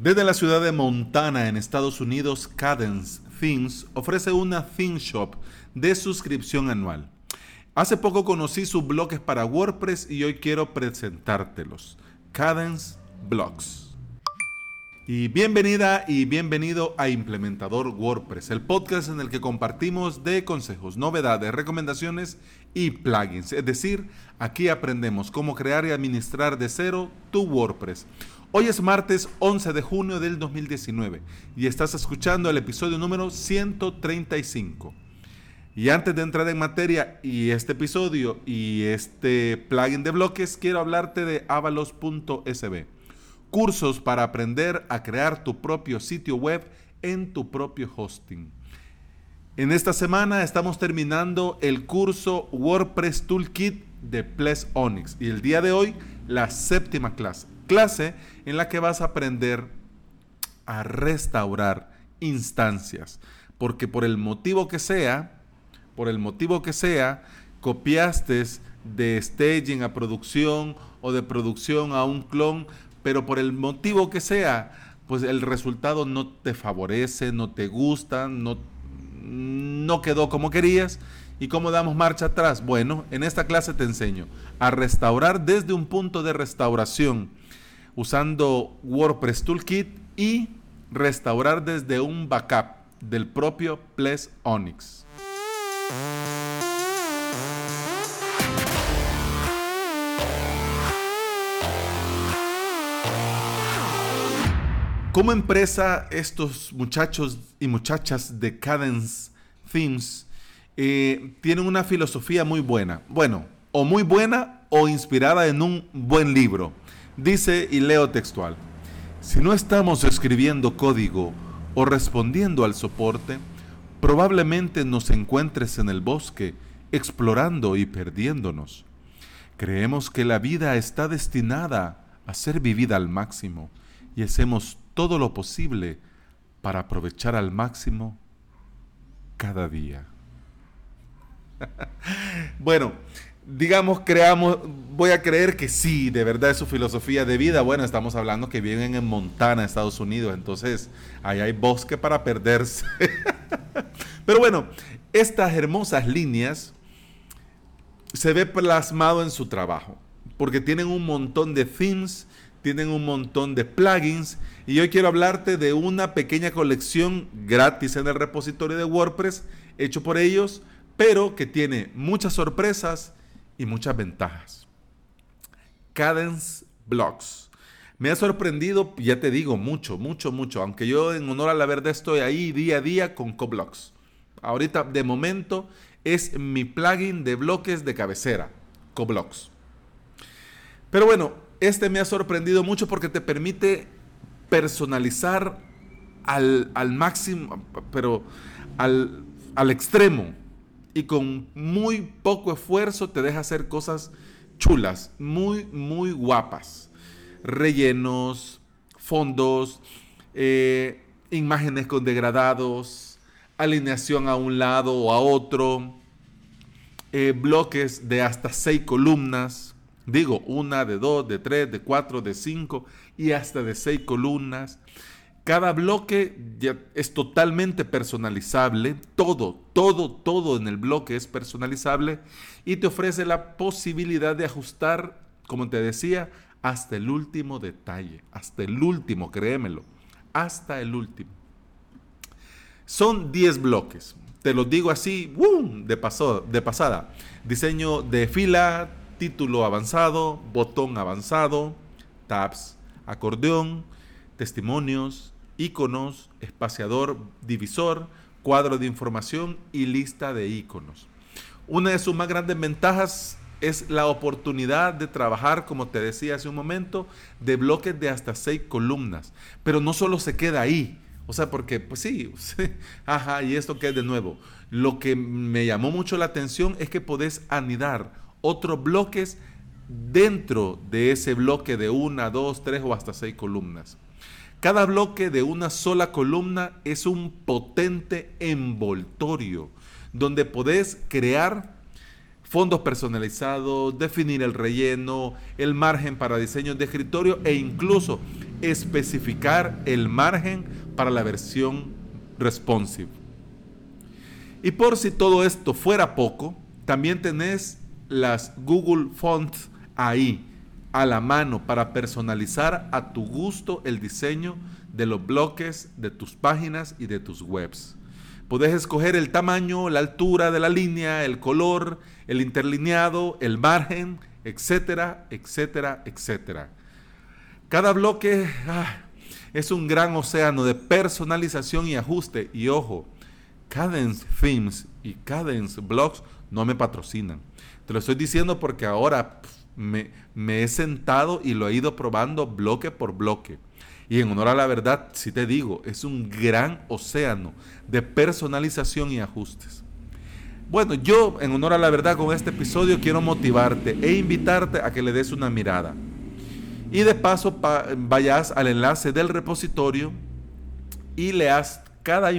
Desde la ciudad de Montana, en Estados Unidos, Cadence Themes ofrece una theme shop de suscripción anual. Hace poco conocí sus bloques para WordPress y hoy quiero presentártelos. Cadence Blogs. Y bienvenida y bienvenido a Implementador WordPress, el podcast en el que compartimos de consejos, novedades, recomendaciones y plugins. Es decir, aquí aprendemos cómo crear y administrar de cero tu WordPress. Hoy es martes 11 de junio del 2019 y estás escuchando el episodio número 135. Y antes de entrar en materia y este episodio y este plugin de bloques, quiero hablarte de avalos.sb. Cursos para aprender a crear tu propio sitio web en tu propio hosting. En esta semana estamos terminando el curso WordPress Toolkit de Ples Onyx y el día de hoy la séptima clase clase en la que vas a aprender a restaurar instancias. Porque por el motivo que sea, por el motivo que sea, copiaste de staging a producción o de producción a un clon, pero por el motivo que sea, pues el resultado no te favorece, no te gusta, no, no quedó como querías. ¿Y cómo damos marcha atrás? Bueno, en esta clase te enseño a restaurar desde un punto de restauración usando WordPress Toolkit y restaurar desde un backup del propio Ples Onyx. Como empresa, estos muchachos y muchachas de Cadence Themes eh, tienen una filosofía muy buena. Bueno, o muy buena o inspirada en un buen libro. Dice, y leo textual, si no estamos escribiendo código o respondiendo al soporte, probablemente nos encuentres en el bosque explorando y perdiéndonos. Creemos que la vida está destinada a ser vivida al máximo y hacemos todo lo posible para aprovechar al máximo cada día. bueno, digamos, creamos, voy a creer que sí, de verdad es su filosofía de vida. Bueno, estamos hablando que viven en Montana, Estados Unidos, entonces ahí hay bosque para perderse. Pero bueno, estas hermosas líneas se ve plasmado en su trabajo, porque tienen un montón de themes, tienen un montón de plugins, y hoy quiero hablarte de una pequeña colección gratis en el repositorio de WordPress hecho por ellos, pero que tiene muchas sorpresas y muchas ventajas. Cadence Blocks. Me ha sorprendido, ya te digo, mucho, mucho, mucho. Aunque yo en honor a la verdad estoy ahí día a día con CoBlocks. Ahorita, de momento, es mi plugin de bloques de cabecera, CoBlocks. Pero bueno, este me ha sorprendido mucho porque te permite personalizar al, máximo, pero al, al extremo y con muy poco esfuerzo te deja hacer cosas chulas, muy, muy guapas. Rellenos, fondos, eh, imágenes con degradados, alineación a un lado o a otro, eh, bloques de hasta seis columnas, digo, una, de dos, de tres, de cuatro, de cinco y hasta de seis columnas. Cada bloque es totalmente personalizable, todo, todo, todo en el bloque es personalizable y te ofrece la posibilidad de ajustar, como te decía, hasta el último detalle, hasta el último, créemelo, hasta el último. Son 10 bloques, te lo digo así, de, paso, de pasada. Diseño de fila, título avanzado, botón avanzado, tabs, acordeón, testimonios, iconos, espaciador, divisor, cuadro de información y lista de iconos. Una de sus más grandes ventajas es la oportunidad de trabajar, como te decía hace un momento, de bloques de hasta seis columnas. Pero no solo se queda ahí. O sea, porque, pues sí, ajá, y esto que es de nuevo. Lo que me llamó mucho la atención es que podés anidar otros bloques dentro de ese bloque de una, dos, tres o hasta seis columnas. Cada bloque de una sola columna es un potente envoltorio donde podés crear fondos personalizados, definir el relleno, el margen para diseños de escritorio e incluso especificar el margen para la versión responsive. Y por si todo esto fuera poco, también tenés las Google Fonts ahí, a la mano, para personalizar a tu gusto el diseño de los bloques de tus páginas y de tus webs. Puedes escoger el tamaño, la altura de la línea, el color, el interlineado, el margen, etcétera, etcétera, etcétera. Cada bloque ah, es un gran océano de personalización y ajuste. Y ojo, Cadence Themes y Cadence Blogs no me patrocinan. Te lo estoy diciendo porque ahora me, he sentado y lo he ido probando bloque por bloque. Y en honor a la verdad, si te digo, es un gran océano de personalización y ajustes. Bueno, yo en honor a la verdad con este episodio quiero motivarte e invitarte a que le des una mirada. Y de paso vayas al enlace del repositorio y leas cada,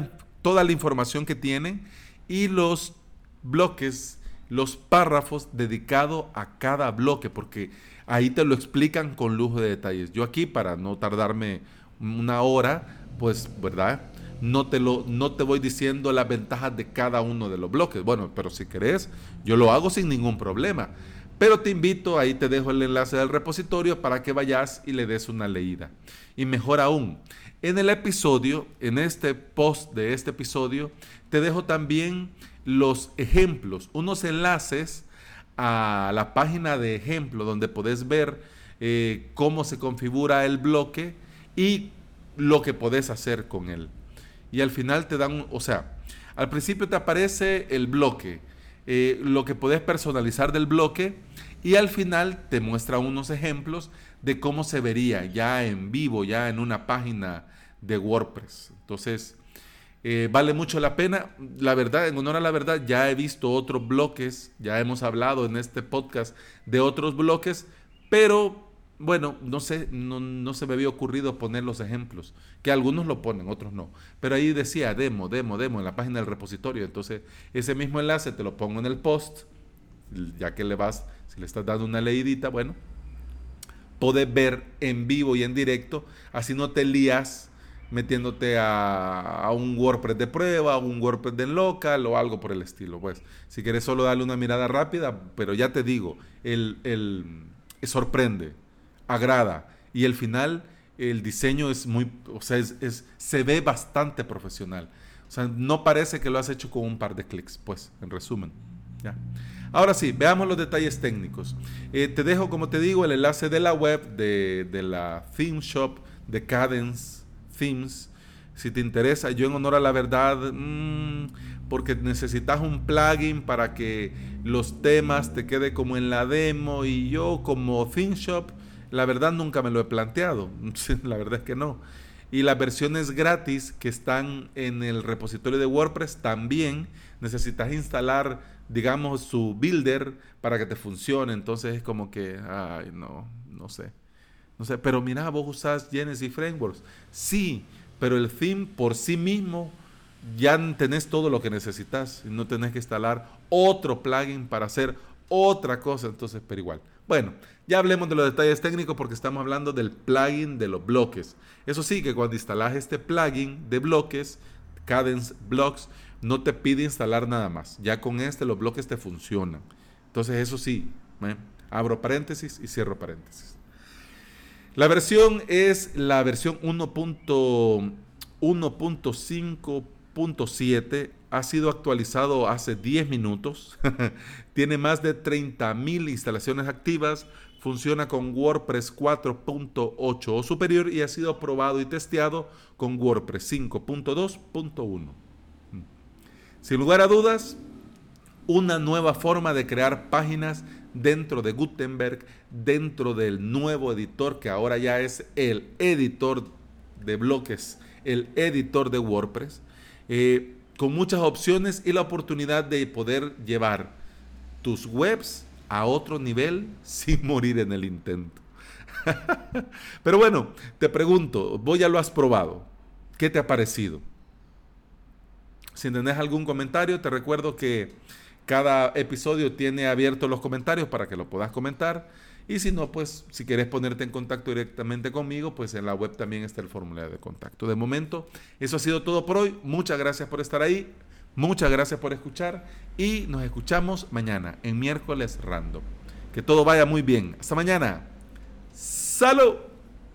toda la información que tiene y los bloques, los párrafos dedicados a cada bloque, porque ahí te lo explican con lujo de detalles. Yo aquí, para no tardarme una hora, pues, ¿verdad? No te, lo, no te voy diciendo las ventajas de cada uno de los bloques. Bueno, pero si querés, yo lo hago sin ningún problema. Pero te invito, ahí te dejo el enlace del repositorio para que vayas y le des una leída. Y mejor aún, en el episodio, en este post de este episodio, te dejo también los ejemplos, unos enlaces a la página de ejemplo donde puedes ver eh, cómo se configura el bloque y lo que puedes hacer con él. Y al final te dan, o sea, al principio te aparece el bloque, eh, lo que puedes personalizar del bloque y al final te muestra unos ejemplos de cómo se vería ya en vivo, ya en una página de WordPress. Entonces, eh, vale mucho la pena. La verdad, en honor a la verdad, ya he visto otros bloques, ya hemos hablado en este podcast de otros bloques, pero bueno, no sé, no, no, se me había ocurrido poner los ejemplos, que algunos lo ponen, otros no. Pero ahí decía demo, demo, demo en la página del repositorio. Entonces, ese mismo enlace te lo pongo en el post, ya que le vas, si le estás dando una leidita, bueno, podés ver en vivo y en directo, así no te lías metiéndote a, un WordPress de prueba, a un WordPress de local o algo por el estilo. Pues, si quieres solo darle una mirada rápida, pero ya te digo, el, el sorprende agrada. Y el final, el diseño es muy, o sea, es, se ve bastante profesional. O sea, no parece que lo has hecho con un par de clics, pues, en resumen. ¿ya? Ahora sí, veamos los detalles técnicos. Eh, te dejo, como te digo, el enlace de la web de, de la Theme Shop de Cadence Themes. Si te interesa, yo en honor a la verdad, mmm, porque necesitas un plugin para que los temas te quede como en la demo y yo como Theme Shop la verdad nunca me lo he planteado, la verdad es que no. Y las versiones gratis que están en el repositorio de WordPress también necesitas instalar, digamos, su builder para que te funcione. Entonces es como que, ay, no, no sé. No sé, pero mira, vos usás Genesis Frameworks. Sí, pero el theme por sí mismo ya tenés todo lo que necesitas no tenés que instalar otro plugin para hacer otra cosa. Entonces, pero igual. Bueno, ya hablemos de los detalles técnicos porque estamos hablando del plugin de los bloques. Eso sí, que cuando instalas este plugin de bloques, Cadence Blocks, no te pide instalar nada más. Ya con este los bloques te funcionan. Entonces eso sí, ¿eh? abro paréntesis y cierro paréntesis. La versión es la versión 1.1.5.7 ha sido actualizado hace 10 minutos, tiene más de 30.000 instalaciones activas, funciona con WordPress 4.8 o superior y ha sido probado y testeado con WordPress 5.2.1. Mm. Sin lugar a dudas, una nueva forma de crear páginas dentro de Gutenberg, dentro del nuevo editor que ahora ya es el editor de bloques, el editor de WordPress. Eh, con muchas opciones y la oportunidad de poder llevar tus webs a otro nivel sin morir en el intento. Pero bueno, te pregunto, vos ya lo has probado. ¿Qué te ha parecido? Si tenés algún comentario, te recuerdo que cada episodio tiene abiertos los comentarios para que lo puedas comentar. Y si no, pues si quieres ponerte en contacto directamente conmigo, pues en la web también está el formulario de contacto. De momento, eso ha sido todo por hoy. Muchas gracias por estar ahí. Muchas gracias por escuchar y nos escuchamos mañana en miércoles random. Que todo vaya muy bien. Hasta mañana. Salud.